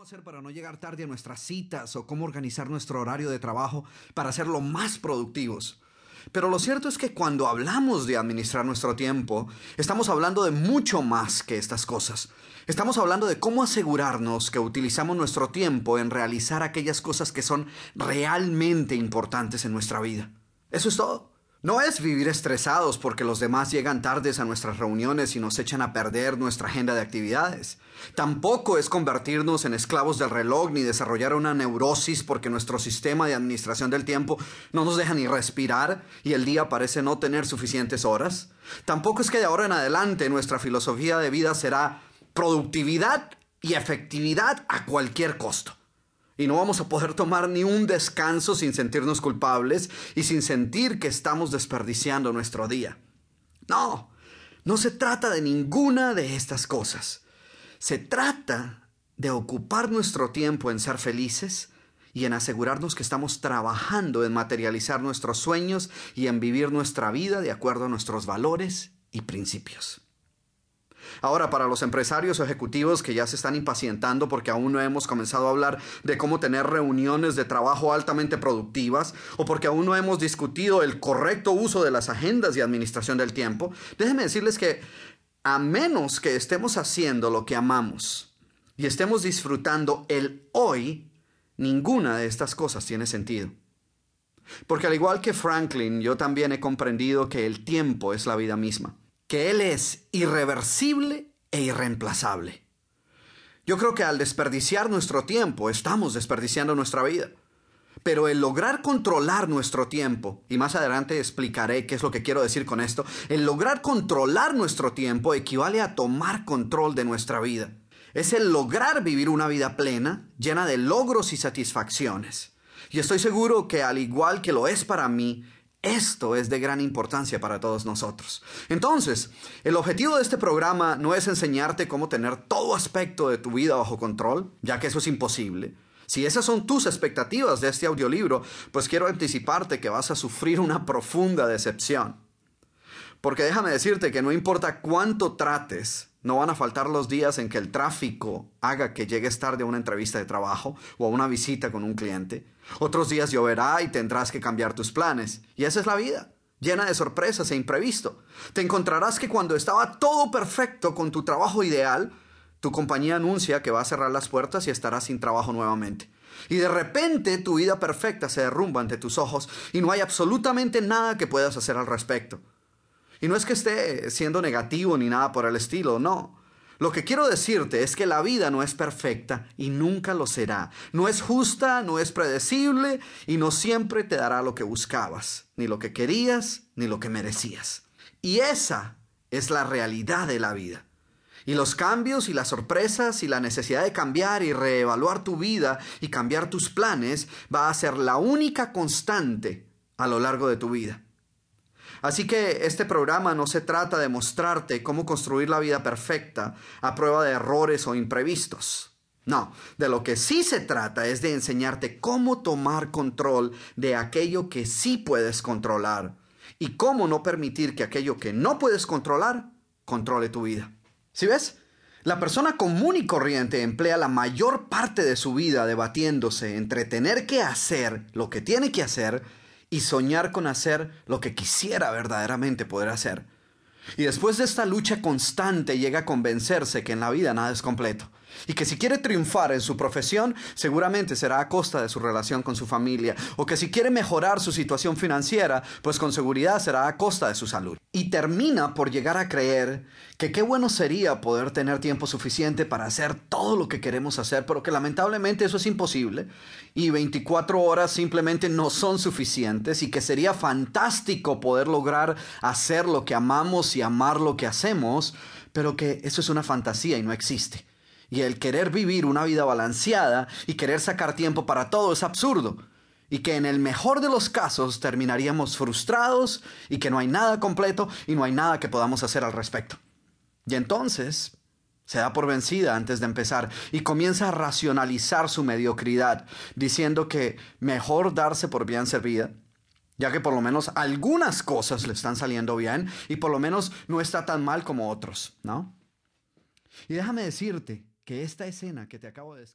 ¿Cómo hacer para no llegar tarde a nuestras citas o cómo organizar nuestro horario de trabajo para lo más productivos? Pero lo cierto es que cuando hablamos de administrar nuestro tiempo, estamos hablando de mucho más que estas cosas. Estamos hablando de cómo asegurarnos que utilizamos nuestro tiempo en realizar aquellas cosas que son realmente importantes en nuestra vida. Eso es todo. No es vivir estresados porque los demás llegan tardes a nuestras reuniones y nos echan a perder nuestra agenda de actividades. Tampoco es convertirnos en esclavos del reloj ni desarrollar una neurosis porque nuestro sistema de administración del tiempo no nos deja ni respirar y el día parece no tener suficientes horas. Tampoco es que de ahora en adelante nuestra filosofía de vida será productividad y efectividad a cualquier costo y no vamos a poder tomar ni un descanso sin sentirnos culpables y sin sentir que estamos desperdiciando nuestro día. No, no se trata de ninguna de estas cosas. Se trata de ocupar nuestro tiempo en ser felices y en asegurarnos que estamos trabajando en materializar nuestros sueños y en vivir nuestra vida de acuerdo a nuestros valores y principios. Ahora, para los empresarios o ejecutivos que ya se están impacientando porque aún no hemos comenzado a hablar de cómo tener reuniones de trabajo altamente productivas o porque aún no hemos discutido el correcto uso de las agendas y administración del tiempo, déjenme decirles que a menos que estemos haciendo lo que amamos y estemos disfrutando el hoy, ninguna de estas cosas tiene sentido. Porque al igual que Franklin, yo también he comprendido que el tiempo es la vida misma que Él es irreversible e irreemplazable. Yo creo que al desperdiciar nuestro tiempo estamos desperdiciando nuestra vida. Pero el lograr controlar nuestro tiempo, y más adelante explicaré qué es lo que quiero decir con esto, el lograr controlar nuestro tiempo equivale a tomar control de nuestra vida. Es el lograr vivir una vida plena, llena de logros y satisfacciones. Y estoy seguro que al igual que lo es para mí, esto es de gran importancia para todos nosotros. Entonces, el objetivo de este programa no es enseñarte cómo tener todo aspecto de tu vida bajo control, ya que eso es imposible. Si esas son tus expectativas de este audiolibro, pues quiero anticiparte que vas a sufrir una profunda decepción. Porque déjame decirte que no importa cuánto trates, no van a faltar los días en que el tráfico haga que llegues tarde a una entrevista de trabajo o a una visita con un cliente. Otros días lloverá y tendrás que cambiar tus planes. Y esa es la vida, llena de sorpresas e imprevisto. Te encontrarás que cuando estaba todo perfecto con tu trabajo ideal, tu compañía anuncia que va a cerrar las puertas y estarás sin trabajo nuevamente. Y de repente tu vida perfecta se derrumba ante tus ojos y no hay absolutamente nada que puedas hacer al respecto. Y no es que esté siendo negativo ni nada por el estilo, no. Lo que quiero decirte es que la vida no es perfecta y nunca lo será. No es justa, no es predecible y no siempre te dará lo que buscabas, ni lo que querías, ni lo que merecías. Y esa es la realidad de la vida. Y los cambios y las sorpresas y la necesidad de cambiar y reevaluar tu vida y cambiar tus planes va a ser la única constante a lo largo de tu vida. Así que este programa no se trata de mostrarte cómo construir la vida perfecta a prueba de errores o imprevistos. No, de lo que sí se trata es de enseñarte cómo tomar control de aquello que sí puedes controlar y cómo no permitir que aquello que no puedes controlar controle tu vida. ¿Sí ves? La persona común y corriente emplea la mayor parte de su vida debatiéndose entre tener que hacer lo que tiene que hacer y soñar con hacer lo que quisiera verdaderamente poder hacer. Y después de esta lucha constante llega a convencerse que en la vida nada es completo y que si quiere triunfar en su profesión, seguramente será a costa de su relación con su familia, o que si quiere mejorar su situación financiera, pues con seguridad será a costa de su salud. Y termina por llegar a creer que qué bueno sería poder tener tiempo suficiente para hacer todo lo que queremos hacer, pero que lamentablemente eso es imposible, y 24 horas simplemente no son suficientes, y que sería fantástico poder lograr hacer lo que amamos y amar lo que hacemos, pero que eso es una fantasía y no existe. Y el querer vivir una vida balanceada y querer sacar tiempo para todo es absurdo. Y que en el mejor de los casos terminaríamos frustrados y que no hay nada completo y no hay nada que podamos hacer al respecto. Y entonces se da por vencida antes de empezar y comienza a racionalizar su mediocridad, diciendo que mejor darse por bien servida, ya que por lo menos algunas cosas le están saliendo bien y por lo menos no está tan mal como otros, ¿no? Y déjame decirte que esta escena que te acabo de describir